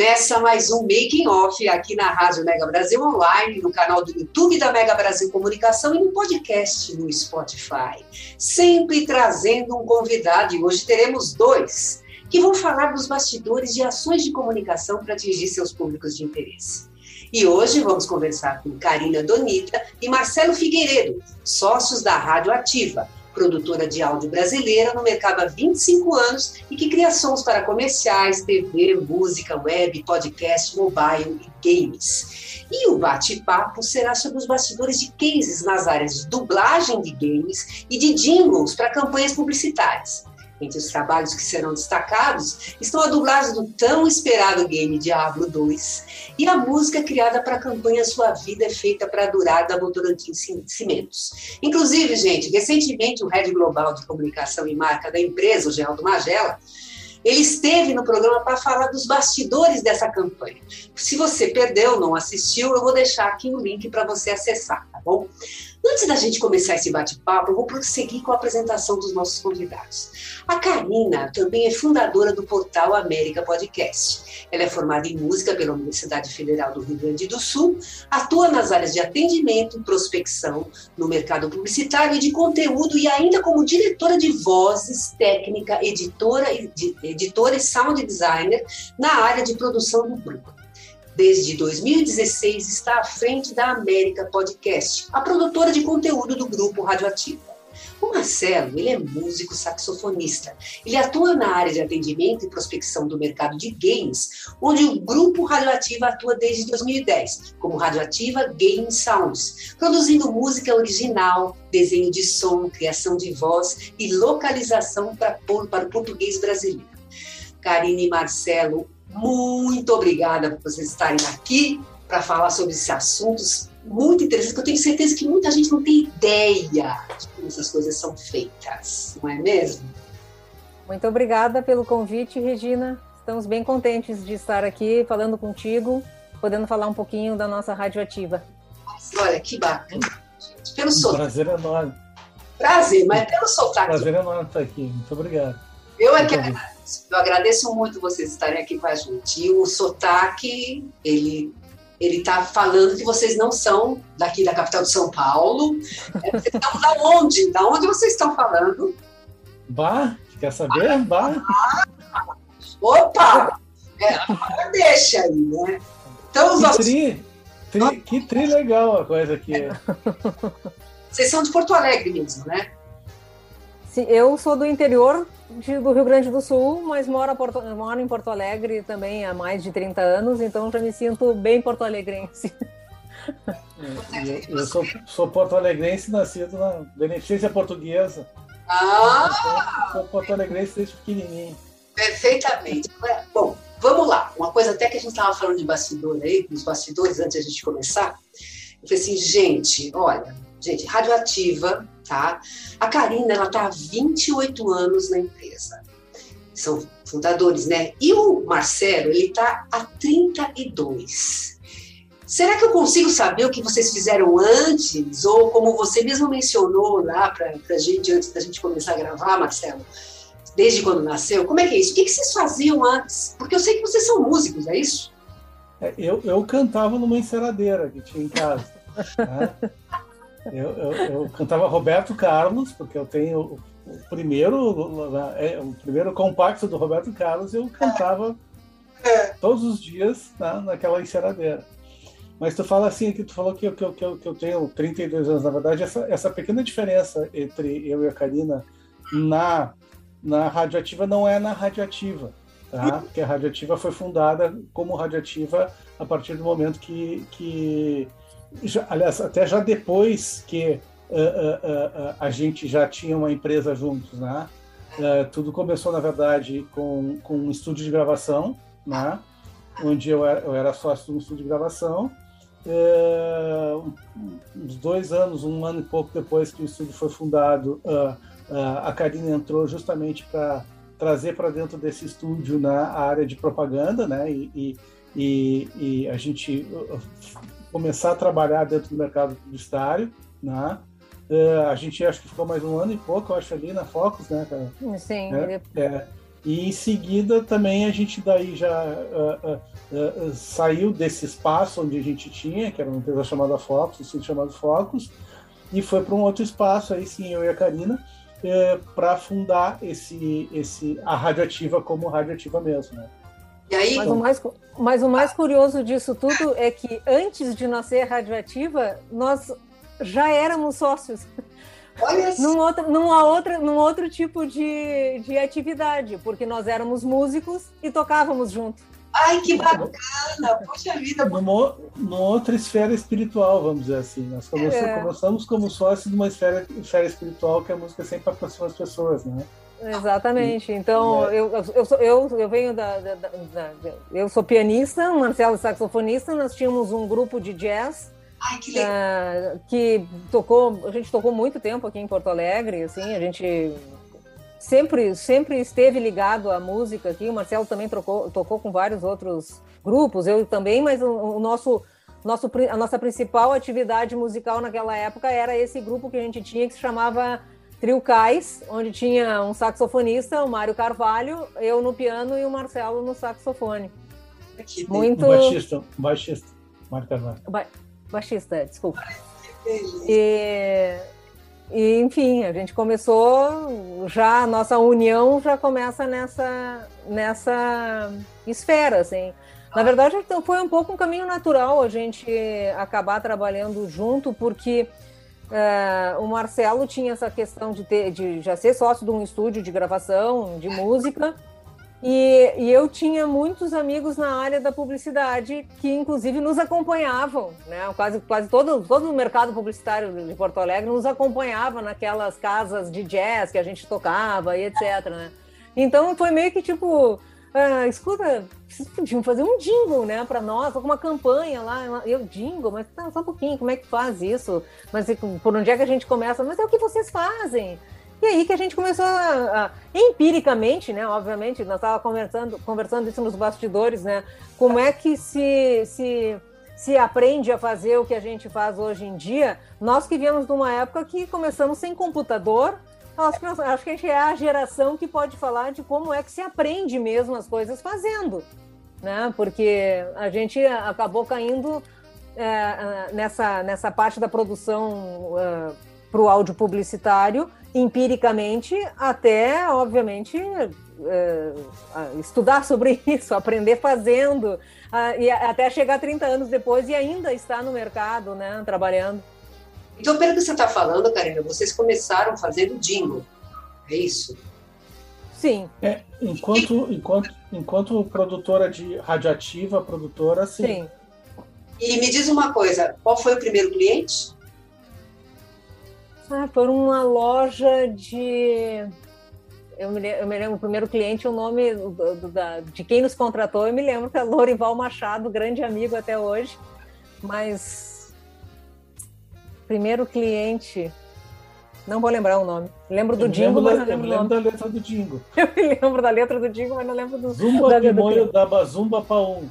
Começa mais um Making Off aqui na Rádio Mega Brasil Online, no canal do YouTube da Mega Brasil Comunicação e no podcast no Spotify. Sempre trazendo um convidado, e hoje teremos dois, que vão falar dos bastidores de ações de comunicação para atingir seus públicos de interesse. E hoje vamos conversar com Karina Donita e Marcelo Figueiredo, sócios da Rádio Ativa produtora de áudio brasileira no mercado há 25 anos e que cria sons para comerciais, TV, música, web, podcast, mobile e games. E o bate-papo será sobre os bastidores de cases nas áreas de dublagem de games e de jingles para campanhas publicitárias. Entre os trabalhos que serão destacados estão a dublagem do tão esperado game Diablo 2 e a música criada para a campanha Sua Vida é Feita para Durar da Votorantim Cimentos. Inclusive, gente, recentemente o Head Global de Comunicação e Marca da empresa, o Geraldo Magela, ele esteve no programa para falar dos bastidores dessa campanha. Se você perdeu, não assistiu, eu vou deixar aqui o link para você acessar, tá bom? Antes da gente começar esse bate-papo, eu vou prosseguir com a apresentação dos nossos convidados. A Karina também é fundadora do portal América Podcast. Ela é formada em música pela Universidade Federal do Rio Grande do Sul, atua nas áreas de atendimento, prospecção, no mercado publicitário e de conteúdo e ainda como diretora de vozes, técnica, editora, editora e sound designer na área de produção do grupo. Desde 2016 está à frente da América Podcast, a produtora de conteúdo do grupo Radioativa. O Marcelo, ele é músico saxofonista. Ele atua na área de atendimento e prospecção do mercado de games, onde o grupo Radioativa atua desde 2010, como Radioativa Game Sounds, produzindo música original, desenho de som, criação de voz e localização para, para o português brasileiro. Karine e Marcelo, muito obrigada por vocês estarem aqui para falar sobre esses assuntos muito interessantes, que eu tenho certeza que muita gente não tem ideia de como essas coisas são feitas, não é mesmo? Muito obrigada pelo convite, Regina. Estamos bem contentes de estar aqui falando contigo, podendo falar um pouquinho da nossa radioativa. Olha, que bacana, gente. Pelo um Prazer enorme. Prazer, mas pelo sotaque. Prazer enorme estar aqui. Muito obrigado. Eu é que eu agradeço muito vocês estarem aqui com a gente. E o sotaque, ele ele está falando que vocês não são daqui da capital de São Paulo. É, vocês estão da onde? Da onde vocês estão falando? Bah, quer saber? Bah. Ah, opa! É, deixa aí, né? Então, os que, nossos... tri, tri, que tri legal a coisa aqui. Vocês são de Porto Alegre mesmo, né? Sim, eu sou do interior de, do Rio Grande do Sul, mas moro, Porto, moro em Porto Alegre também há mais de 30 anos, então já me sinto bem porto-alegrense. Eu, eu sou, sou porto-alegrense, nascido na Beneficência Portuguesa. Ah! Sou porto-alegrense desde pequenininho. Perfeitamente. Bom, vamos lá. Uma coisa até que a gente estava falando de bastidor aí, dos bastidores, antes de a gente começar. Eu falei assim, gente, olha, gente, radioativa tá? A Karina, ela tá há 28 anos na empresa. São fundadores, né? E o Marcelo, ele tá há 32. Será que eu consigo saber o que vocês fizeram antes? Ou como você mesmo mencionou lá para a gente, antes da gente começar a gravar, Marcelo, desde quando nasceu, como é que é isso? O que, que vocês faziam antes? Porque eu sei que vocês são músicos, é isso? É, eu, eu cantava numa enceradeira que tinha em casa. Né? Eu, eu, eu, cantava Roberto Carlos, porque eu tenho o, primeiro, é, o primeiro compacto do Roberto Carlos, eu cantava todos os dias na, naquela enceradeira. Mas tu fala assim, que tu falou que, que, que, eu, que eu tenho 32 anos. Na verdade, essa, essa pequena diferença entre eu e a Karina na, na radioativa não é na radioativa. Tá? Porque a radioativa foi fundada como radioativa a partir do momento que, que já, aliás, até já depois que uh, a gente já tinha uma empresa juntos, né? tudo começou, na verdade, com, com um estúdio de gravação, né? onde eu era, eu era sócio de um estúdio de gravação. uns dois anos, um ano e pouco depois que o estúdio foi fundado, a Karina entrou justamente para trazer para dentro desse estúdio na área de propaganda, né? E, e, e, a gente começar a trabalhar dentro do mercado publicitário, né? Uh, a gente acho que ficou mais um ano e pouco, eu acho, ali na Focus, né, cara? Sim. É, é. E em seguida também a gente daí já uh, uh, saiu desse espaço onde a gente tinha, que era uma empresa chamada Focus, um estúdio chamado Focus, e foi para um outro espaço, aí sim, eu e a Karina, é, para fundar esse, esse, a radioativa como radioativa mesmo. Né? E aí, mas, o mais, mas o mais curioso disso tudo é que antes de nascer radioativa, nós já éramos sócios. Olha num outro, numa outra, num outro tipo de, de atividade, porque nós éramos músicos e tocávamos junto. Ai, que bacana! Poxa vida! Numa, numa outra esfera espiritual, vamos dizer assim. Nós começamos, é. começamos como sócios de uma esfera, esfera espiritual que a música sempre aproxima as pessoas, né? Exatamente. Então, é. eu, eu, sou, eu, eu venho da, da, da, da, Eu sou pianista, o Marcelo é saxofonista, nós tínhamos um grupo de jazz. Ai, que legal. Uh, que tocou, a gente tocou muito tempo aqui em Porto Alegre, assim, a gente sempre, sempre esteve ligado à música aqui. O Marcelo também trocou, tocou com vários outros grupos, eu também, mas o, o nosso, nosso, a nossa principal atividade musical naquela época era esse grupo que a gente tinha que se chamava Trio Cais, onde tinha um saxofonista, o Mário Carvalho, eu no piano e o Marcelo no saxofone. Muito... Um baixista, um baixista, Mário Carvalho. Ba baixista, desculpa. E e, enfim, a gente começou já, a nossa união já começa nessa, nessa esfera, assim. Na verdade, então, foi um pouco um caminho natural a gente acabar trabalhando junto, porque uh, o Marcelo tinha essa questão de, ter, de já ser sócio de um estúdio de gravação de música, e, e, eu tinha muitos amigos na área da publicidade que, inclusive, nos acompanhavam, né? Quase, quase todo, todo o mercado publicitário de Porto Alegre nos acompanhava naquelas casas de jazz que a gente tocava e etc. Né? Então foi meio que tipo. Ah, escuta, vocês podiam fazer um jingle, né, para nós, alguma campanha lá. Eu, jingle, mas tá, só um pouquinho, como é que faz isso? Mas por onde é que a gente começa? Mas é o que vocês fazem. E aí que a gente começou a, a empiricamente, né? Obviamente, nós estávamos conversando, conversando isso nos bastidores, né? Como é que se, se, se aprende a fazer o que a gente faz hoje em dia? Nós que viemos de uma época que começamos sem computador, acho que, nós, acho que a gente é a geração que pode falar de como é que se aprende mesmo as coisas fazendo, né? Porque a gente acabou caindo é, nessa, nessa parte da produção é, para o áudio publicitário empiricamente até, obviamente, é, estudar sobre isso, aprender fazendo, e até chegar 30 anos depois e ainda estar no mercado, né, trabalhando. Então, pelo que você está falando, Karina, vocês começaram fazendo jingle, é isso? Sim. É, enquanto, enquanto, enquanto produtora de radioativa, produtora, sim. sim. E me diz uma coisa, qual foi o primeiro cliente? Ah, por uma loja de. Eu me, eu me lembro, o primeiro cliente, o nome do, do, da, de quem nos contratou, eu me lembro que é Lorival Machado, grande amigo até hoje. Mas. Primeiro cliente. Não vou lembrar o nome. Lembro do Dingo, mas não lembro, eu lembro da letra do Dingo. Eu me lembro da letra do Dingo, mas não lembro do Zumba da Pimoio da Bazumba Paum.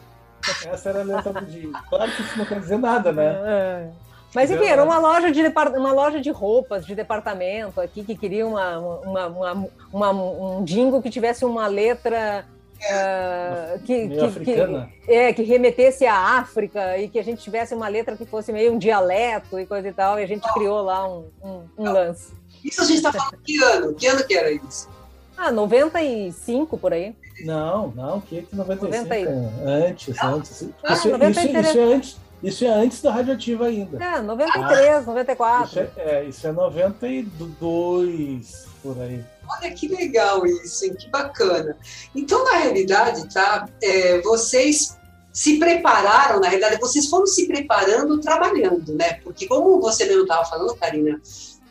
Essa era a letra do Dingo. Claro que isso não quer dizer nada, né? É. Mas enfim, era uma loja de uma loja de roupas de departamento aqui que queria uma, uma, uma, uma um jingle que tivesse uma letra uh, que, que, que, é, que remetesse à África e que a gente tivesse uma letra que fosse meio um dialeto e coisa e tal, e a gente criou lá um, um, um lance. Isso a gente está falando que ano? Que ano que era isso? Ah, 95 por aí. Não, não, que 95? 90... Antes, antes. Ah, isso, isso, isso é antes isso é antes da radioativa ainda. É, 93, ah, 94. Isso é, é, isso é 92, por aí. Olha que legal isso, hein? que bacana. Então, na realidade, tá, é, vocês se prepararam, na realidade, vocês foram se preparando trabalhando, né? Porque como você mesmo estava falando, Karina,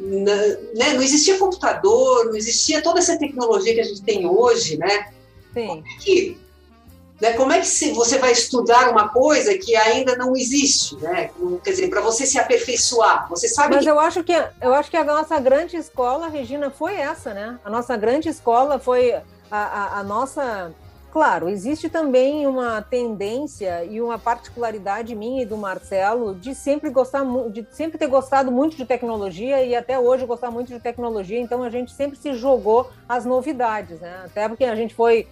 né, não existia computador, não existia toda essa tecnologia que a gente tem hoje, né? Sim. Como é que, né, como é que você vai estudar uma coisa que ainda não existe, né? Quer dizer, para você se aperfeiçoar, você sabe Mas que... eu acho que eu acho que a nossa grande escola, Regina, foi essa, né? A nossa grande escola foi a, a, a nossa Claro, existe também uma tendência e uma particularidade minha e do Marcelo de sempre gostar de sempre ter gostado muito de tecnologia e até hoje gostar muito de tecnologia, então a gente sempre se jogou às novidades, né? Até porque a gente foi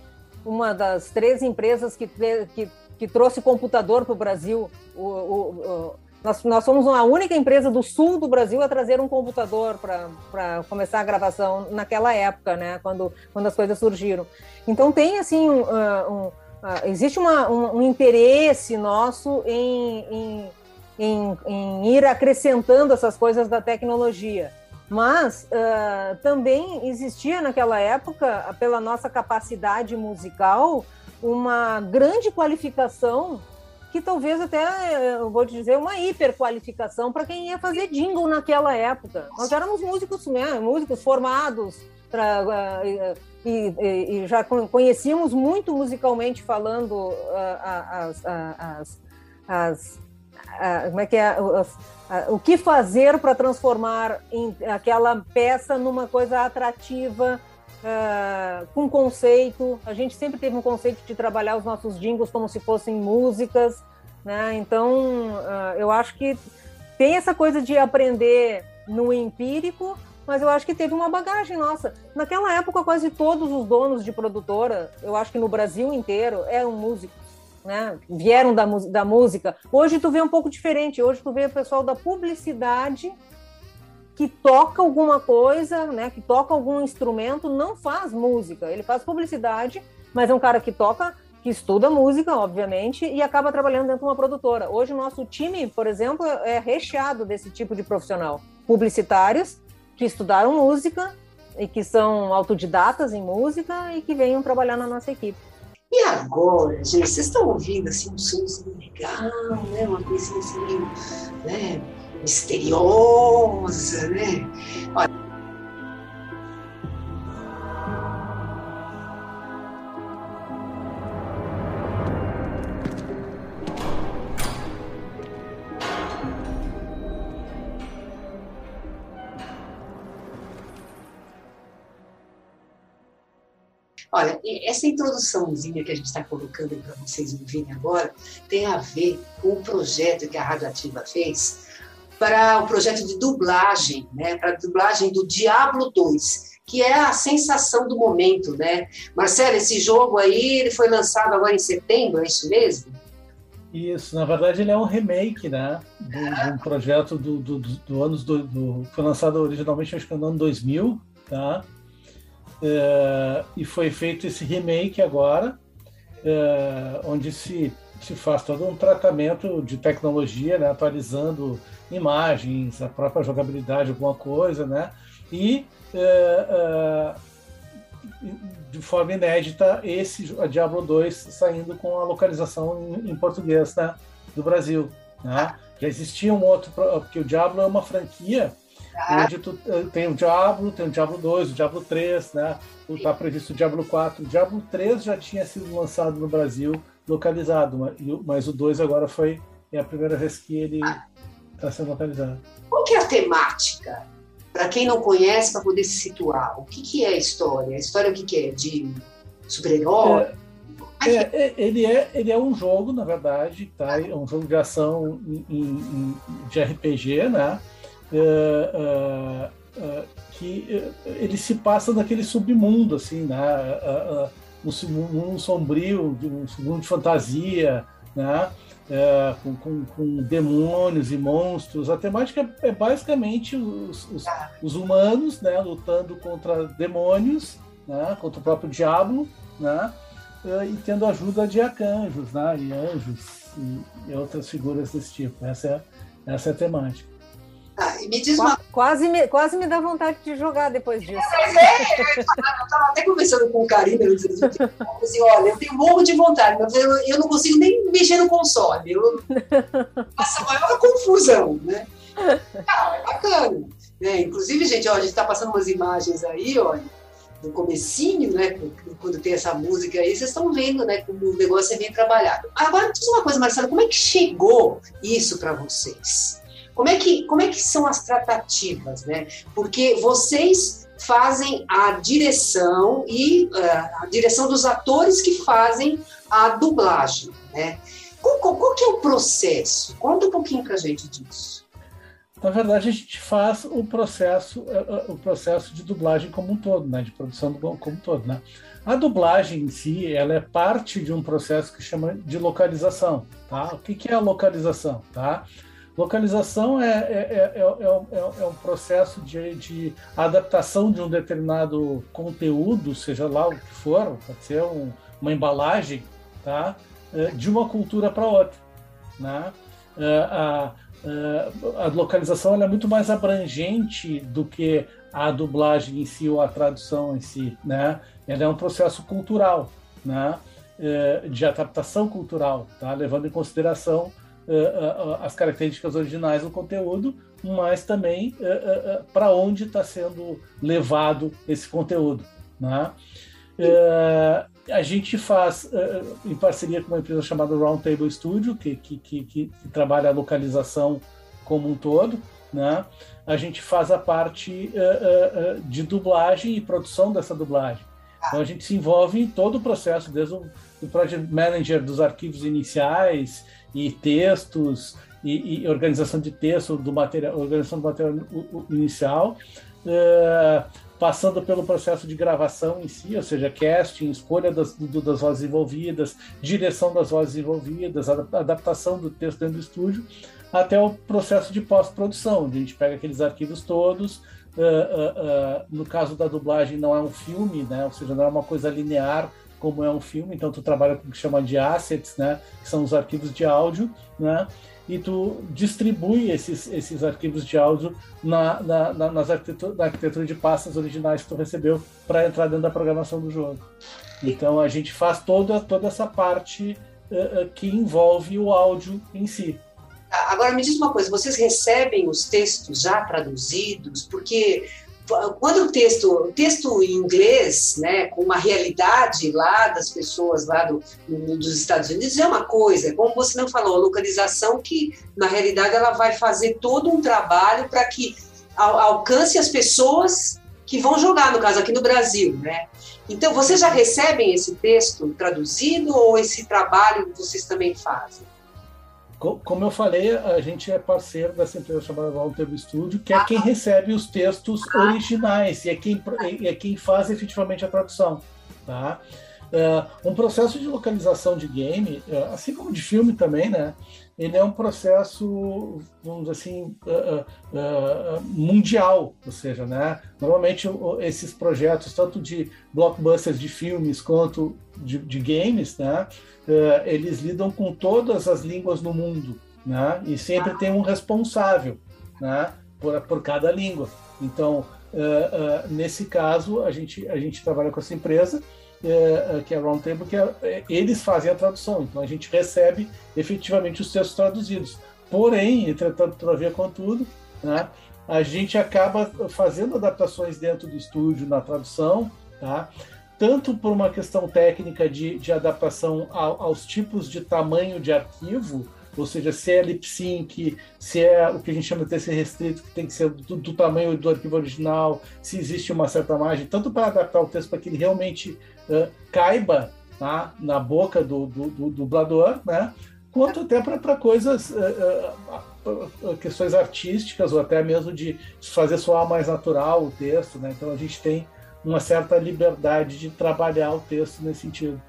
uma das três empresas que, que, que trouxe computador para o Brasil. Nós, nós somos a única empresa do sul do Brasil a trazer um computador para começar a gravação naquela época, né? Quando, quando as coisas surgiram. Então tem assim um, uh, um, uh, existe uma, um, um, interesse nosso em, em, em, em, ir acrescentando essas coisas da tecnologia. Mas uh, também existia naquela época, pela nossa capacidade musical, uma grande qualificação que talvez até, eu vou te dizer, uma hiperqualificação para quem ia fazer jingle naquela época. Nós éramos músicos, né, músicos formados, pra, uh, e, e, e, já conhecíamos muito musicalmente falando uh, as, as, as, como é que é, o que fazer para transformar em, aquela peça numa coisa atrativa, uh, com conceito. A gente sempre teve um conceito de trabalhar os nossos jingles como se fossem músicas, né? Então, uh, eu acho que tem essa coisa de aprender no empírico, mas eu acho que teve uma bagagem nossa. Naquela época, quase todos os donos de produtora, eu acho que no Brasil inteiro, eram músicos. Né? Vieram da, da música. Hoje tu vê um pouco diferente. Hoje tu vê o pessoal da publicidade que toca alguma coisa, né, que toca algum instrumento, não faz música. Ele faz publicidade, mas é um cara que toca, que estuda música, obviamente, e acaba trabalhando dentro de uma produtora. Hoje o nosso time, por exemplo, é recheado desse tipo de profissional. Publicitários que estudaram música e que são autodidatas em música e que venham trabalhar na nossa equipe. E agora, gente, vocês estão ouvindo assim um somzinho legal, né? Uma coisinha assim, né? misteriosa, né? Olha, Olha, essa introduçãozinha que a gente está colocando para vocês ouvirem agora tem a ver com o projeto que a Radioativa fez para o projeto de dublagem, né, para a dublagem do Diablo 2, que é a sensação do momento, né? Marcelo, esse jogo aí ele foi lançado agora em setembro, é isso mesmo? Isso, na verdade ele é um remake, né, de um projeto do, do, do, do anos do, do, foi lançado originalmente acho que no ano 2000, tá? É, e foi feito esse remake agora, é, onde se se faz todo um tratamento de tecnologia, né, atualizando imagens, a própria jogabilidade, alguma coisa, né? E é, de forma inédita esse Diablo 2 saindo com a localização em, em português né, do Brasil. Né? Já existia um outro, porque o Diablo é uma franquia ah. tu, eh, tem o Diablo, tem o Diablo 2, o Diablo 3, né? Está previsto o Diablo 4. O Diablo 3 já tinha sido lançado no Brasil localizado, mas o 2 agora foi é a primeira vez que ele está sendo localizado. Qual que é a temática? Para quem não conhece, para poder se situar, o que, que é a história? A história o que, que é? De super-herói? É, é, é, ele, é, ele é um jogo, na verdade, tá? é um jogo de ação em, em, de RPG, né? É, é, que ele se passa naquele submundo, assim, né? um mundo sombrio, um mundo de fantasia, né? Com, com, com, demônios e monstros. A temática é basicamente os, os, os, humanos né, lutando contra demônios, né, contra o próprio diabo, né, e tendo ajuda de arcanjos né, e anjos e, e outras figuras desse tipo. Essa é, essa é a temática. Ah, me diz uma... quase, me, quase me dá vontade de jogar depois disso. É, eu estava até conversando com o Karina, eu disse assim, olha, eu tenho um morro de vontade, mas eu, eu não consigo nem mexer no console. Eu faço a maior confusão, né? Ah, é bacana. É, inclusive, gente, ó, a gente está passando umas imagens aí, olha, no comecinho, né, quando tem essa música aí, vocês estão vendo, né, como o negócio é bem trabalhado. Agora, diz uma coisa, Marcelo, como é que chegou isso para vocês? Como é que, como é que são as tratativas, né? Porque vocês fazem a direção e uh, a direção dos atores que fazem a dublagem, né? Qual, qual, qual que é o processo? Conta um pouquinho para a gente disso. Na verdade, a gente faz o processo, eh, eh, o processo de dublagem como um todo, né? De produção como um todo, né? A dublagem em si, ela é parte de um processo que chama de localização, tá? O que, que é a localização, tá? Localização é, é, é, é, um processo de, de, adaptação de um determinado conteúdo, seja lá o que for, pode ser um, uma embalagem, tá? de uma cultura para outra. Né? A, a, a localização é muito mais abrangente do que a dublagem em si ou a tradução em si. Né? Ela é um processo cultural, né? de adaptação cultural, tá? levando em consideração uh, as características originais do conteúdo, mas também para onde está sendo levado esse conteúdo. Né? a gente faz em parceria com uma empresa chamada Roundtable Studio, que, que, que, que, trabalha a localização como um todo. Né? A gente faz a parte de dublagem e produção dessa dublagem. Então a gente se envolve em todo o processo, desde o project manager dos arquivos iniciais, e textos e, e, organização de texto do material, organização do material inicial, uh, passando pelo processo de gravação em si, ou seja, casting, escolha das, do, das vozes envolvidas, direção das vozes envolvidas, adaptação do texto dentro do estúdio, até o processo de pós-produção, onde a gente pega aqueles arquivos todos. Uh, uh, no caso da dublagem, não é um filme, né? ou seja, não é uma coisa linear, como é um filme, então tu trabalha com o que chama de assets, né, que são os arquivos de áudio, né, e tu distribui esses, esses arquivos de áudio na, na, na, nas arquitetura, na arquitetura de pastas originais que tu recebeu para entrar dentro da programação do jogo. Então a gente faz toda, toda essa parte uh, uh, que envolve o áudio em si. Agora me diz uma coisa, vocês recebem os textos já traduzidos? Porque quando o texto, o texto em inglês, né, com uma realidade lá das pessoas lá do, do, dos Estados Unidos é uma coisa, como você não falou, a localização que na realidade ela vai fazer todo um trabalho para que al, alcance as pessoas que vão jogar, no caso aqui no Brasil, né? Então, vocês já recebem esse texto traduzido ou esse trabalho vocês também fazem? Como eu falei, a gente é parceiro dessa empresa chamada Walter Studio, que é quem recebe os textos originais e é quem, é quem faz efetivamente a tradução. Tá? Uh, um processo de localização de game, uh, assim como de filme também, né? Ele é um processo, vamos dizer assim, uh, mundial, ou seja, né? Normalmente esses projetos, tanto de blockbusters de filmes quanto de, de games, né? eles lidam com todas as línguas no mundo, né? E sempre tem um responsável, né? Por, por cada língua. Então, nesse caso, a gente, a gente trabalha com essa empresa é, é, que é Roundtable, que é, é, eles fazem a tradução, então a gente recebe efetivamente os textos traduzidos. Porém, entretanto, todavia, contudo, né, a gente acaba fazendo adaptações dentro do estúdio na tradução, tá? tanto por uma questão técnica de, de adaptação ao, aos tipos de tamanho de arquivo, ou seja, se é lip sync, se é o que a gente chama de texto restrito, que tem que ser do, do tamanho do arquivo original, se existe uma certa margem, tanto para adaptar o texto para que ele realmente uh, caiba tá, na boca do, do, do, dublador, né? quanto até para coisas, uh, uh, questões artísticas ou até mesmo de fazer soar mais natural o texto. Né? Então a gente tem uma certa liberdade de trabalhar o texto nesse sentido.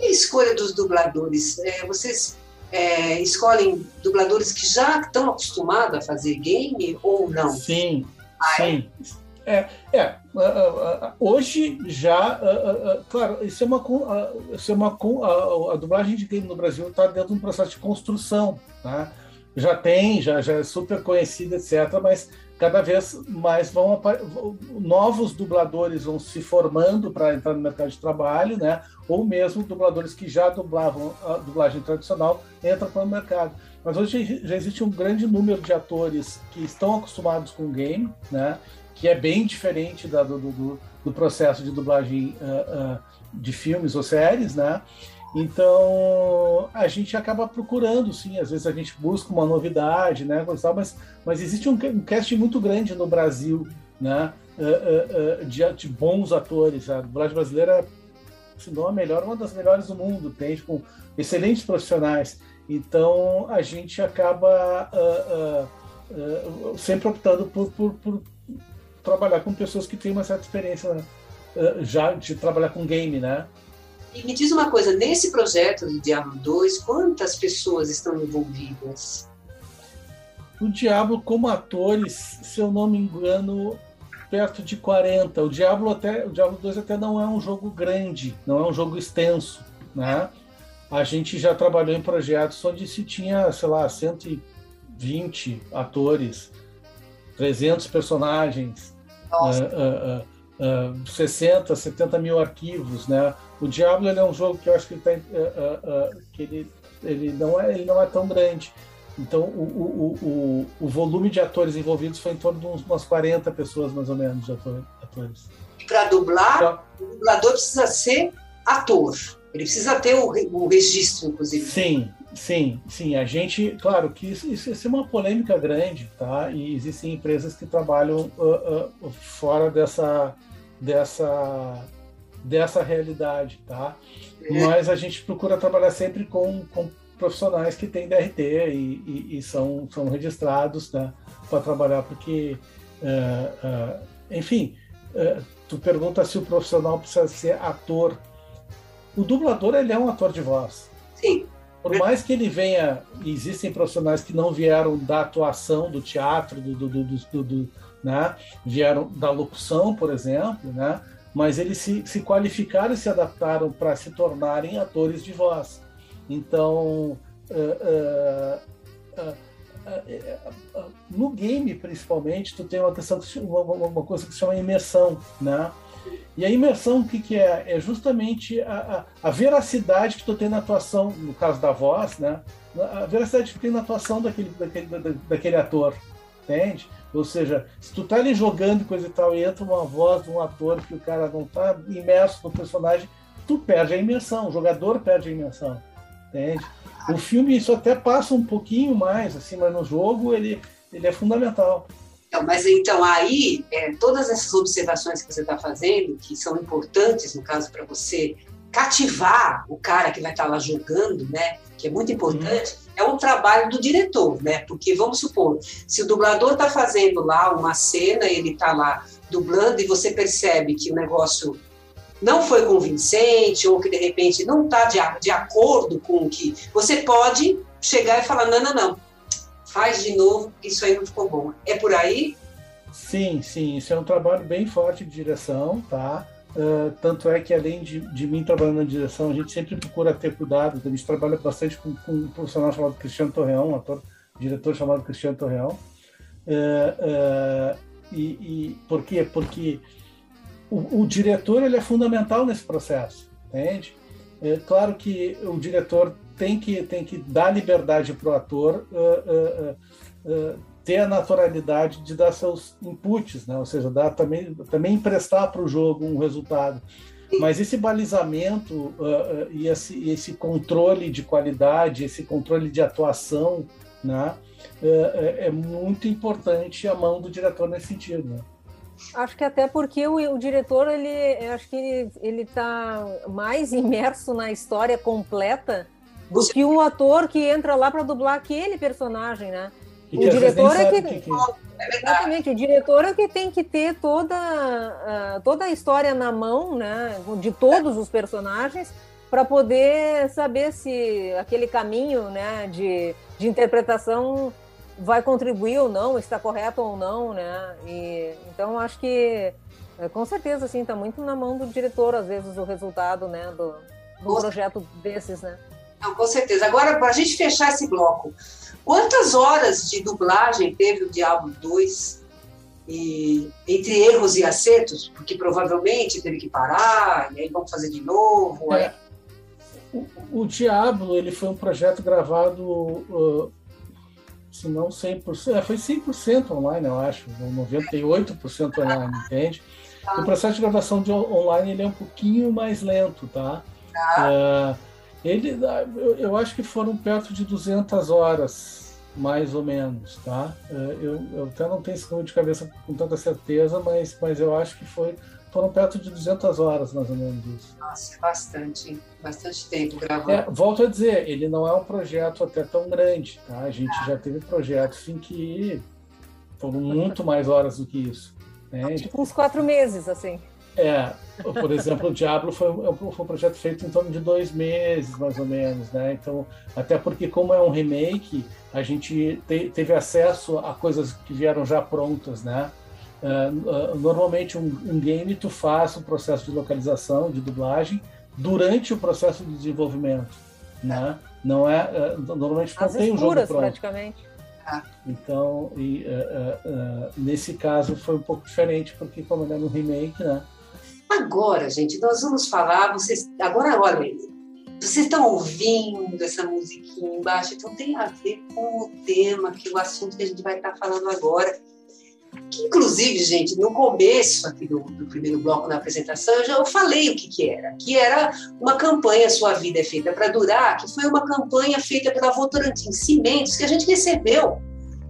E a escolha dos dubladores? É, vocês é, escolhem dubladores que já estão acostumados a fazer game ou não? Sim, ah, é? sim. É, é hoje já, claro, isso é uma, isso é uma a, a dublagem de game no Brasil está dentro de um processo de construção, tá? já tem, já, já é super conhecida, etc. Mas cada vez mais vão novos dubladores vão se formando para entrar no mercado de trabalho, né? Ou mesmo dubladores que já dublavam a dublagem tradicional entram para o mercado. Mas hoje já existe um grande número de atores que estão acostumados com o game, né? Que é bem diferente da, do, do, do, processo de dublagem uh, uh, de filmes ou séries, né? Então a gente acaba procurando, sim. Às vezes a gente busca uma novidade, né? Mas, mas existe um, cast muito grande no Brasil, né? Uh, uh, uh, de, de, bons atores. A dublagem brasileira, se não a melhor, uma das melhores do mundo. Tem com excelentes profissionais. Então a gente acaba sempre optando por, por, por, trabalhar com pessoas que têm uma certa experiência né? já de trabalhar com game, né? E me diz uma coisa, nesse projeto do Diablo 2, quantas pessoas estão envolvidas? O Diablo, como atores, se eu não me engano, perto de 40. O Diablo até, o Diablo 2 até não é um jogo grande, não é um jogo extenso, né? A gente já trabalhou em projetos onde se tinha, sei lá, 120 atores, 300 personagens, uh, uh, uh, 60, 70 mil arquivos, né? O Diablo é um jogo que eu acho que ele, tá, uh, uh, que ele, ele, não é, ele não é tão grande. Então, o, o, o, o volume de atores envolvidos foi em torno de umas 40 pessoas, mais ou menos, de atores. Para dublar, então, o dublador precisa ser ator. Ele precisa ter o, o registro, inclusive. Sim, sim, sim. A gente, claro que isso, isso, isso, é uma polêmica grande, tá? E existem empresas que trabalham uh, uh, fora dessa, dessa dessa realidade, tá? Mas a gente procura trabalhar sempre com, com profissionais que têm DRT e, e, e são, são registrados né, para trabalhar, porque, uh, uh, enfim, uh, tu pergunta se o profissional precisa ser ator. O dublador, ele é um ator de voz. Sim. Por mais que ele venha, existem profissionais que não vieram da atuação, do teatro, do, do, do, do, do né? vieram da locução, por exemplo, né? Mas eles se, se qualificaram e se adaptaram para se tornarem atores de voz. Então, uh, uh, uh, no game, principalmente, tu tem uma questão uma, uma, coisa que se chama imersão, né? E a imersão, o que, que é? É justamente a, a, a, veracidade que tu tem na atuação, no caso da voz, né? A veracidade que tu tem na atuação daquele, daquele, daquele ator, entende? Ou seja, se tu tá ali jogando coisa e tal, e entra uma voz de um ator que o cara não tá imerso no personagem, tu perde a imersão, o jogador perde a imersão, entende? O filme isso até passa um pouquinho mais, assim, mas no jogo ele, ele é fundamental. Então, mas então aí, é, todas essas observações que você está fazendo, que são importantes, no caso, para você cativar o cara que vai estar tá lá jogando, né? Que é muito importante. Uhum é um trabalho do diretor, né? Porque vamos supor, se o dublador está fazendo lá uma cena, ele está lá dublando e você percebe que o negócio não foi convincente ou que de repente não está de, de acordo com o que você pode chegar e falar não, não, não, faz de novo, isso aí não ficou bom. É por aí? Sim, sim, isso é um trabalho bem forte de direção, tá? Uh, tanto é que, além de, de mim trabalhando na direção, a gente sempre procura ter cuidado. A gente trabalha bastante com, com um profissional chamado Cristiano Torreão, um ator, diretor chamado Cristiano Torreão. Uh, uh, e, e, por quê? Porque o, o, diretor ele é fundamental nesse processo, entende? É claro que o diretor tem que, tem que dar liberdade para o ator ter a naturalidade de dar seus inputs, né? ou seja, dar também, também emprestar para o jogo um resultado. Mas esse balizamento uh, uh, e esse, esse, controle de qualidade, esse controle de atuação, né? Uh, é muito importante a mão do diretor nesse sentido. Né? Acho que até porque o, o diretor ele, acho que ele está mais imerso na história completa do que um ator que entra lá para dublar aquele personagem, né? O diretor é que, que, que... É exatamente o diretor é que tem que ter toda uh, toda a história na mão, né, de todos os personagens para poder saber se aquele caminho, né, de, de interpretação vai contribuir ou não, está correto ou não, né? E então acho que é, com certeza assim está muito na mão do diretor às vezes o resultado, né, do, do projeto desses, né? Não, com certeza. Agora, para a gente fechar esse bloco, quantas horas de dublagem teve o Diablo 2? E, entre erros e acertos, porque provavelmente teve que parar, e aí vamos fazer de novo. É. O, o Diablo ele foi um projeto gravado, uh, se não 100%, é, foi 100% online, eu acho, 98% online, entende? O processo de gravação de online ele é um pouquinho mais lento, tá? tá. Uh, ele, eu, eu, acho que foram perto de 200 horas, mais ou menos, tá? Uh, eu, eu até não tenho esse número de cabeça com tanta certeza, mas, mas eu acho que foi, foram perto de 200 horas, mais ou menos isso. Nossa, bastante, bastante tempo gravando. É, volto a dizer, ele não é um projeto até tão grande, tá? A gente já teve projetos em que foram muito mais horas do que isso. Né? Tipo uns quatro meses, assim. É, por exemplo, o Diablo foi, foi, um projeto feito em torno de dois meses, mais ou menos, né? Então, até porque como é um remake, a gente te, teve acesso a coisas que vieram já prontas, né? Uh, uh, normalmente um, um, game tu faz o processo de localização, de dublagem, durante o processo de desenvolvimento, né? Não é, uh, normalmente não As tem um jogo pronto. praticamente. Então, e, uh, uh, uh, nesse caso foi um pouco diferente, porque como ele é no remake, né? Agora, gente, nós vamos falar, vocês, agora olha, vocês estão ouvindo essa musiquinha embaixo, então tem a ver com o tema, que o assunto que a gente vai estar falando agora. Que, inclusive, gente, no começo aqui do, do primeiro bloco da apresentação, eu já falei o que, que era. Que era uma campanha Sua Vida é Feita para Durar, que foi uma campanha feita pela Votorantim Cimentos, que a gente recebeu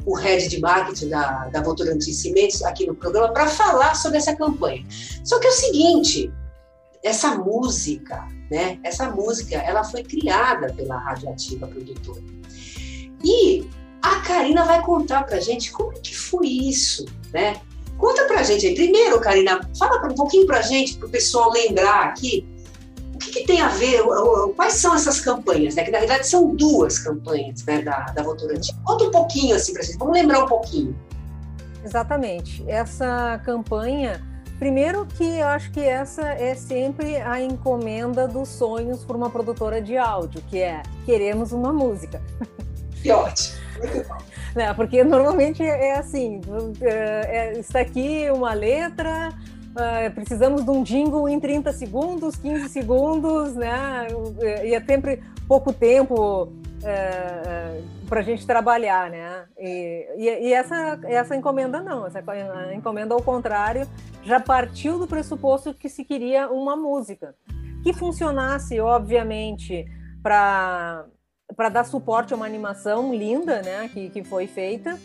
o head de marketing da, da Votorantim Cimentos aqui no programa para falar sobre essa campanha. Só que é o seguinte, essa música, né? Essa música, ela foi criada pela Radioativa Produtora. E a Karina vai contar para gente como é que foi isso, né? Conta para gente aí. Primeiro, Karina, fala um pouquinho para gente, para o pessoal lembrar aqui, que, que, tem a ver, quais são essas campanhas, né? Que na verdade são duas campanhas né, da, da Votorantim. Conta um pouquinho assim para gente, vamos lembrar um pouquinho. Exatamente. Essa campanha, primeiro que eu acho que essa é sempre a encomenda dos sonhos para uma produtora de áudio, que é queremos uma música. Que ótimo. Né, porque normalmente é assim, é, é, está aqui uma letra, Uh, precisamos de um jingle em 30 segundos, 15 segundos, né? E é sempre pouco tempo uh, uh, para a gente trabalhar, né? E, e, e, essa, essa encomenda não, essa encomenda ao contrário, já partiu do pressuposto que se queria uma música que funcionasse, obviamente, para para dar suporte a uma animação linda, né, que, que foi feita,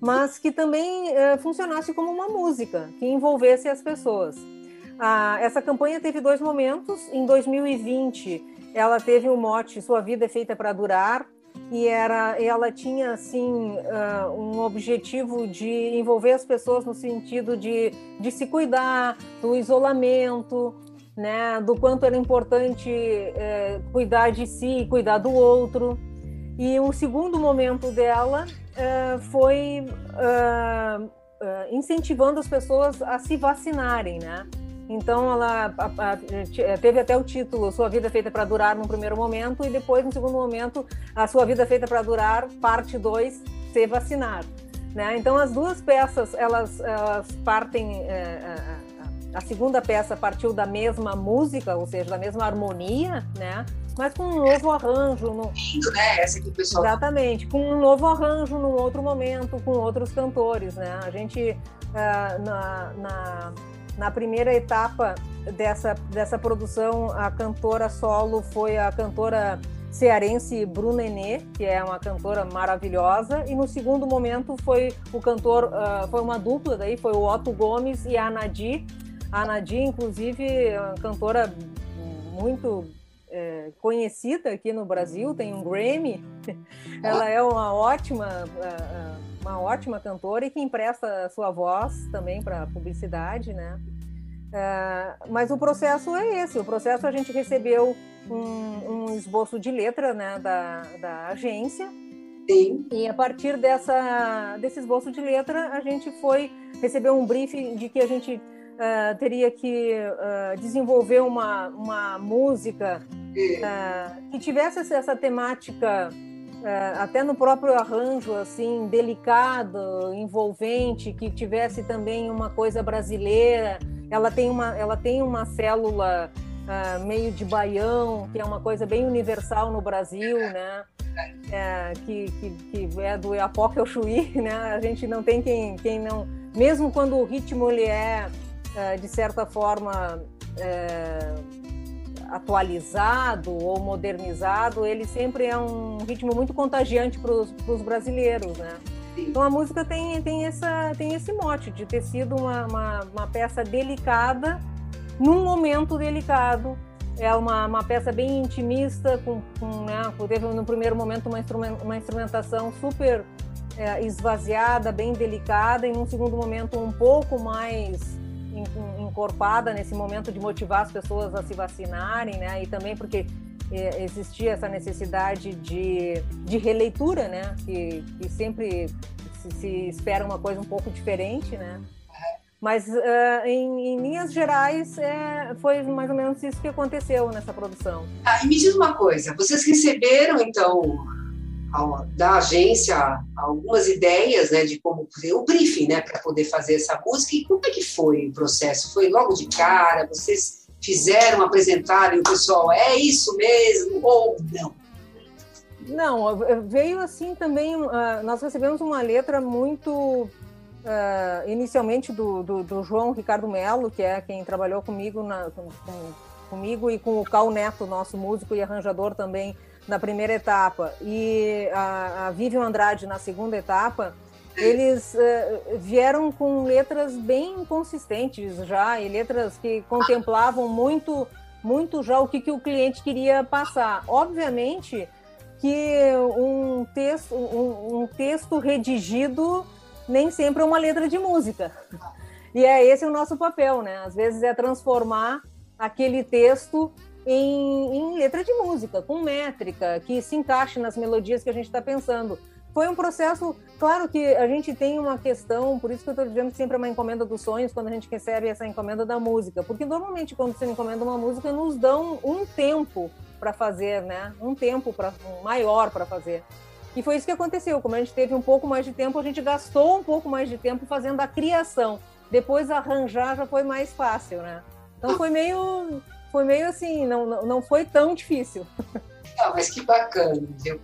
mas que também é, funcionasse como uma música, que envolvesse as pessoas. Ah, essa campanha teve dois momentos. Em 2020, ela teve o um mote "Sua vida é feita para durar", e era, ela tinha assim uh, um objetivo de envolver as pessoas no sentido de, de se cuidar do isolamento, né, do quanto era importante é, cuidar de si e cuidar do outro. E o segundo momento dela é, foi é, é incentivando as pessoas a se vacinarem, né? Então ela a, a, teve até o título Sua vida feita para durar no primeiro momento e depois no segundo momento a sua vida feita para durar parte 2 se vacinar, né? Então as duas peças elas, elas partem é, é a segunda peça partiu da mesma música, ou seja, da mesma harmonia, né? Mas com um novo arranjo. No... Lindo, né? Essa que o pessoal. Exatamente, com um novo arranjo num outro momento, com outros cantores, né? A gente, uh, na, na, na primeira etapa dessa, dessa produção, a cantora solo foi a cantora cearense Brunenê, que é uma cantora maravilhosa, e no segundo momento foi o cantor, uh, foi uma dupla daí, foi o Otto Gomes e a Nadi, a Nadia, inclusive, é uma cantora muito é, conhecida aqui no Brasil, tem um Grammy. Ela é uma ótima, é, é, uma ótima cantora e que empresta a sua voz também para publicidade, né? É, mas o processo é esse. O processo a gente recebeu um, um esboço de letra né, da, da agência. Sim. E a partir dessa, desse esboço de letra, a gente foi receber um briefing de que a gente uh, teria que uh, desenvolver uma, uma música uh, que tivesse essa temática até no próprio arranjo assim delicado, envolvente, que tivesse também uma coisa brasileira. Ela tem uma, ela tem uma célula meio de baião, que é uma coisa bem universal no Brasil, né? É, que, que, que, é do Iapoca ao Chuí, né? A gente não tem quem, quem não... Mesmo quando o ritmo ele é, de certa forma, é, atualizado ou modernizado, ele sempre é um ritmo muito contagiante para os brasileiros, né? Então a música tem, tem, essa, tem esse mote de ter sido uma, uma, uma peça delicada num momento delicado. É uma, uma peça bem intimista, com, com, né, teve no primeiro momento uma, uma instrumentação super é, esvaziada, bem delicada, e num segundo momento um pouco mais encorpada nesse momento de motivar as pessoas a se vacinarem, né? E também porque é, existia essa necessidade de, de releitura, né? Que, que sempre se, se, espera uma coisa um pouco diferente, né? Mas uh, em, em, linhas gerais é, foi mais ou menos isso que aconteceu nessa produção. Ah, e me diz uma coisa, vocês receberam então da agência algumas ideias né, de como fazer o briefing né, para poder fazer essa música. E como é que foi o processo? Foi logo de cara? Vocês fizeram, apresentaram e o pessoal, é isso mesmo ou não? Não, veio assim também. Uh, nós recebemos uma letra muito. Uh, inicialmente do, do, do, João Ricardo Melo, que é quem trabalhou comigo, na, com, com, comigo e com o Cal Neto, nosso músico e arranjador também na primeira etapa e a, a Vivian Andrade na segunda etapa, eles uh, vieram com letras bem consistentes já e letras que contemplavam muito muito já o que, que o cliente queria passar. Obviamente que um texto, um, um texto redigido nem sempre é uma letra de música. E é esse o nosso papel, né? Às vezes é transformar aquele texto em, em letra de música, com métrica, que se encaixe nas melodias que a gente está pensando. Foi um processo, claro que a gente tem uma questão, por isso que eu estou dizendo que sempre é uma encomenda dos sonhos quando a gente recebe essa encomenda da música, porque normalmente quando você encomenda uma música nos dão um tempo para fazer, né? Um tempo para um maior para fazer. E foi isso que aconteceu. Como a gente teve um pouco mais de tempo, a gente gastou um pouco mais de tempo fazendo a criação. Depois arranjar já foi mais fácil, né? Então foi meio foi meio assim, não, não, foi tão difícil. Ah, mas que bacana, viu?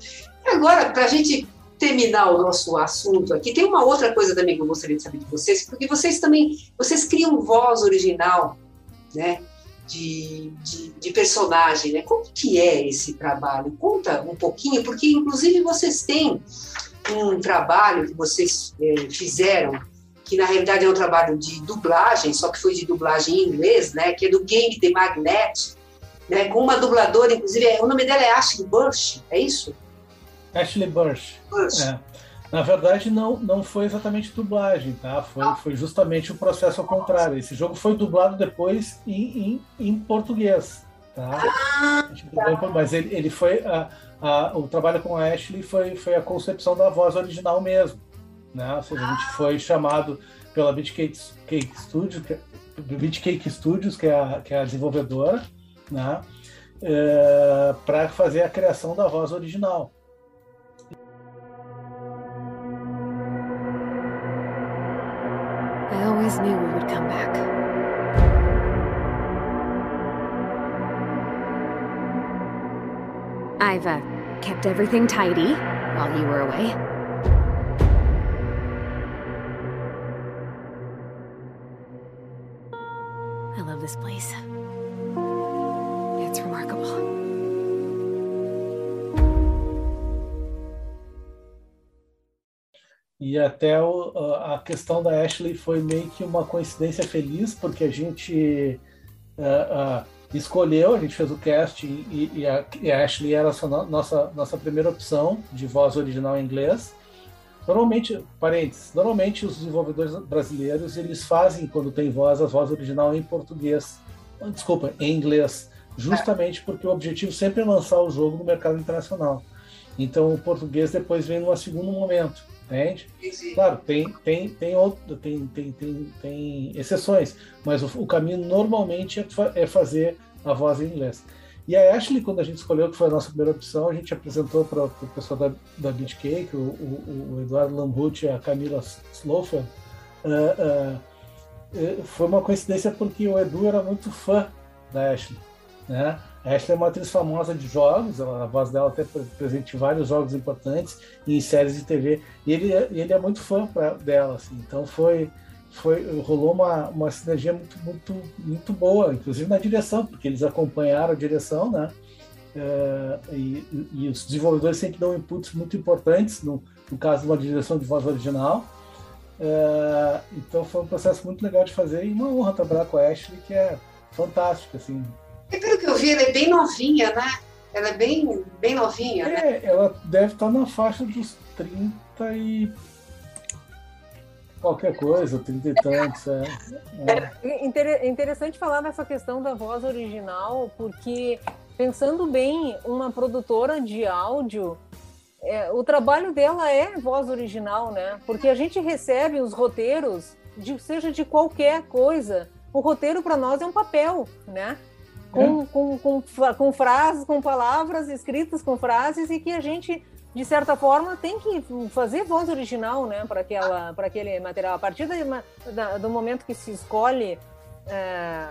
Agora, para a gente terminar o nosso assunto aqui, tem uma outra coisa também que eu gostaria de saber de vocês, porque vocês também, vocês criam voz original, né? De, de, de, personagem, né? Como que é esse trabalho? Conta um pouquinho, porque inclusive vocês têm um trabalho que vocês é, fizeram que na realidade é um trabalho de dublagem, só que foi de dublagem em inglês, né, que é do Game The Magnet, né, com uma dubladora, inclusive, o nome dela é Ashley Burch, é isso? Ashley Burch. Burch. É. Na verdade, não, não foi exatamente dublagem, tá? Foi, foi justamente o processo ao contrário. Esse jogo foi dublado depois em, em, em português, tá? Ah, tá. Mas ele, ele foi... A, a, o trabalho com a Ashley foi, foi a concepção da voz original mesmo né? Ou seja, a gente foi chamado pela Beat Cake, Studios, que, Cake Studios, que é a, que é a desenvolvedora, né? É, para fazer a criação da voz original. I always. I've uh, kept everything tidy while you were away. This place. It's remarkable. E até o, a questão da Ashley foi meio que uma coincidência feliz, porque a gente uh, uh, escolheu, a gente fez o casting e, e, a, e a, Ashley era a nossa, nossa primeira opção de voz original em inglês. Normalmente, parênteses, normalmente os desenvolvedores brasileiros eles fazem quando tem voz a voz original em português, desculpa, em inglês, justamente porque o objetivo sempre é lançar o jogo no mercado internacional. Então o português depois vem num segundo momento, Entende? Claro, tem, tem, tem, outro, tem, tem, tem, tem exceções, mas o, o caminho normalmente é, fa é, fazer a voz em inglês. E a Ashley, quando a gente escolheu, que foi a nossa primeira opção, a gente apresentou para o pessoal da, da Beach Cake, o, o, o Eduardo Lambucci e a Camila Slofer. Uh, uh, foi uma coincidência porque o Edu era muito fã da Ashley. Né? A Ashley é uma atriz famosa de jogos, a voz dela até presente em vários jogos importantes e em séries de TV. E ele, ele é muito fã pra, dela, assim. Então foi, foi rolou uma, uma sinergia muito, muito, muito boa, inclusive na direção, porque eles acompanharam a direção, né? É, e, e, os desenvolvedores sempre dão inputs muito importantes, no, no caso de uma direção de voz original. É, então foi um processo muito legal de fazer e uma honra trabalhar com a Ashley, que é fantástica, assim, e pelo que eu vi, ela é bem novinha, né? Ela é bem, bem novinha, né? é, né? Ela deve estar na faixa dos 30 e qualquer coisa, 30 e tantos. É. é. Interessante falar dessa questão da voz original, porque pensando bem, uma produtora de áudio, é, o trabalho dela é voz original, né? Porque a gente recebe os roteiros, de, seja de qualquer coisa. O roteiro para nós é um papel, né? com, é. com, com, com frases, com palavras escritas com frases e que a gente de certa forma tem que fazer voz original né para aquela para aquele material a partir da, do momento que se escolhe é,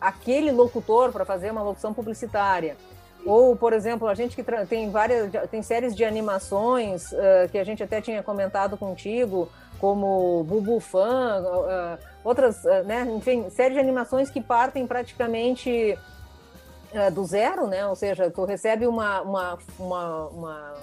aquele locutor para fazer uma locução publicitária ou por exemplo a gente que tem várias tem séries de animações uh, que a gente até tinha comentado contigo como Bubu Fan uh, outras uh, né enfim séries de animações que partem praticamente é, do zero, né? Ou seja, tu recebe uma, uma, uma, uma,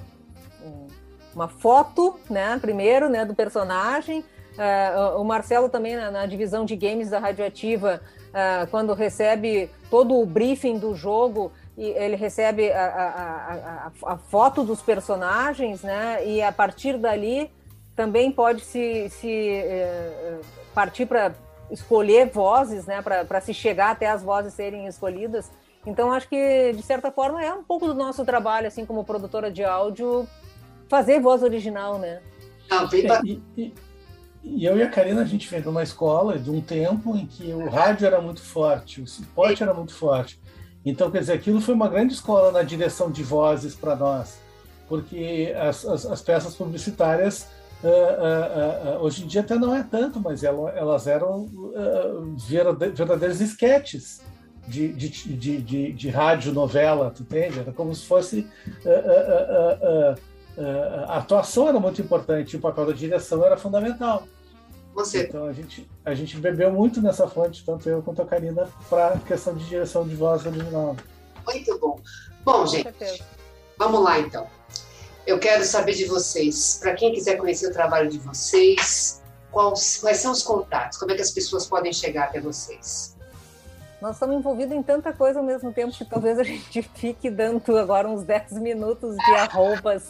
uma foto, né? Primeiro, né? Do personagem. Uh, o Marcelo também na, na, divisão de games da Radioativa, uh, quando recebe todo o briefing do jogo, e ele recebe a, a, a, a, foto dos personagens, né? E a partir dali também pode se, se uh, partir para escolher vozes, né? Para se chegar até as vozes serem escolhidas. Então, acho que, de certa forma, é um pouco do nosso trabalho, assim, como produtora de áudio, fazer voz original, né? Ah, é, e, e, e, eu e a Karina, a gente veio de uma escola de um tempo em que o rádio era muito forte, o suporte era muito forte. Então, quer dizer, aquilo foi uma grande escola na direção de vozes para nós, porque as, as, as peças publicitárias, uh, uh, uh, hoje em dia até não é tanto, mas elas, elas eram verdadeiros esquetes de, de, de, de, de rádio novela, tu entende? Era como se fosse. Uh, a atuação era muito importante, o papel da direção era fundamental. Você. Então a gente, a gente bebeu muito nessa fonte, tanto eu quanto a Karina, para a questão de direção de voz original. Muito bom. Bom, gente, vamos lá então. Eu quero saber de vocês, para quem quiser conhecer o trabalho de vocês, quais, quais são os contatos? Como é que as pessoas podem chegar até vocês? Nós estamos envolvidos em tanta coisa ao mesmo tempo que talvez a gente fique dando agora uns 10 minutos de arrobas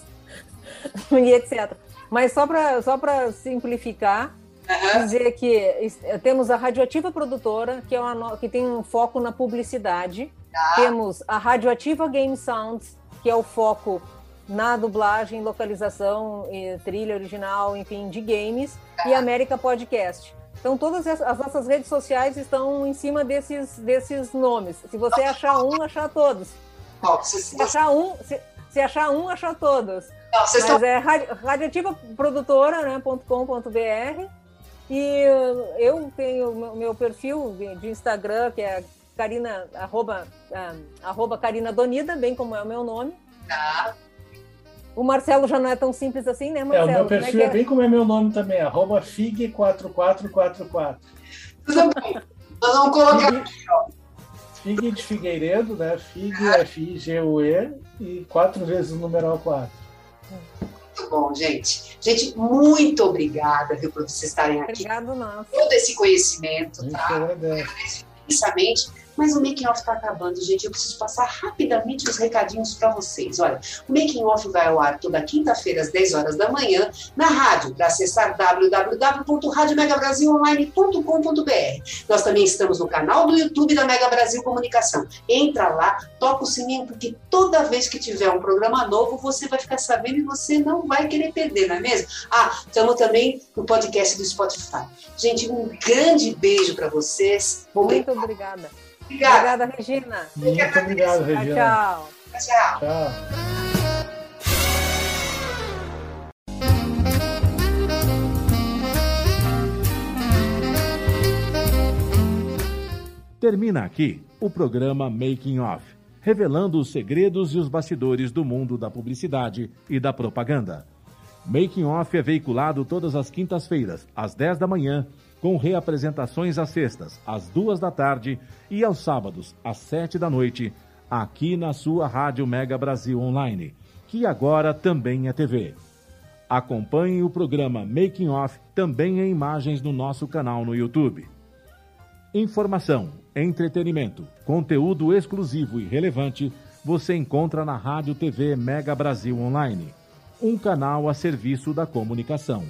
e etc. Mas só para só simplificar, uhum. dizer que temos a Radioativa Produtora, que, é uma, que tem um foco na publicidade. Uhum. Temos a Radioativa Game Sounds, que é o foco na dublagem, localização, trilha original, enfim, de games. Uhum. E América Podcast então, todas as nossas redes sociais estão em cima desses, desses nomes. Se você achar um, achar todos. se, achar um, se, se, achar um, achar todos. Não, Mas estão... é radioativaprodutora.com.br né, e eu tenho o meu perfil de Instagram, que é Carina, arroba, um, arroba Carina Donida, bem como é o meu nome. Tá. O Marcelo já não é tão simples assim, né, Marcelo? É, o meu é perfil é, é, bem como é meu nome também, arroba fig4444. Tudo bem. Nós vamos colocar Fig, aqui, ó. Fig de Figueiredo, né? Fig, F-I-G-U-E e quatro vezes o numeral 4. Muito bom, gente. Gente, muito obrigada viu, por vocês estarem aqui. Obrigado, nossa. Todo esse conhecimento, tá? Imensamente Mas o making off está acabando, gente. Eu preciso passar rapidamente os recadinhos para vocês. Olha, o making off vai ao ar toda quinta-feira às 10 horas da manhã na rádio, para acessar www.radiomegabrasilonline.com.br. Nós também estamos no canal do YouTube da Mega Brasil Comunicação. Entra lá, toca o sininho, porque toda vez que tiver um programa novo, você vai ficar sabendo e você não vai querer perder, não é mesmo? Ah, estamos também no podcast do Spotify. Gente, um grande beijo para vocês. Muito obrigada. Obrigada. Obrigada, Regina. Muito obrigado, Regina. Tchau. Tchau. Tchau. Termina aqui o programa Making Off, revelando os segredos e os bastidores do mundo da publicidade e da propaganda. Making Off é veiculado todas as quintas-feiras, às 10 da manhã, com reapresentações às sextas, às duas da tarde e aos sábados, às 7 da noite, aqui na sua Rádio Mega Brasil Online, que agora também é TV. Acompanhe o programa Making Off também em imagens no nosso canal no YouTube. Informação, entretenimento, conteúdo exclusivo e relevante você encontra na Rádio TV Mega Brasil Online, um canal a serviço da comunicação.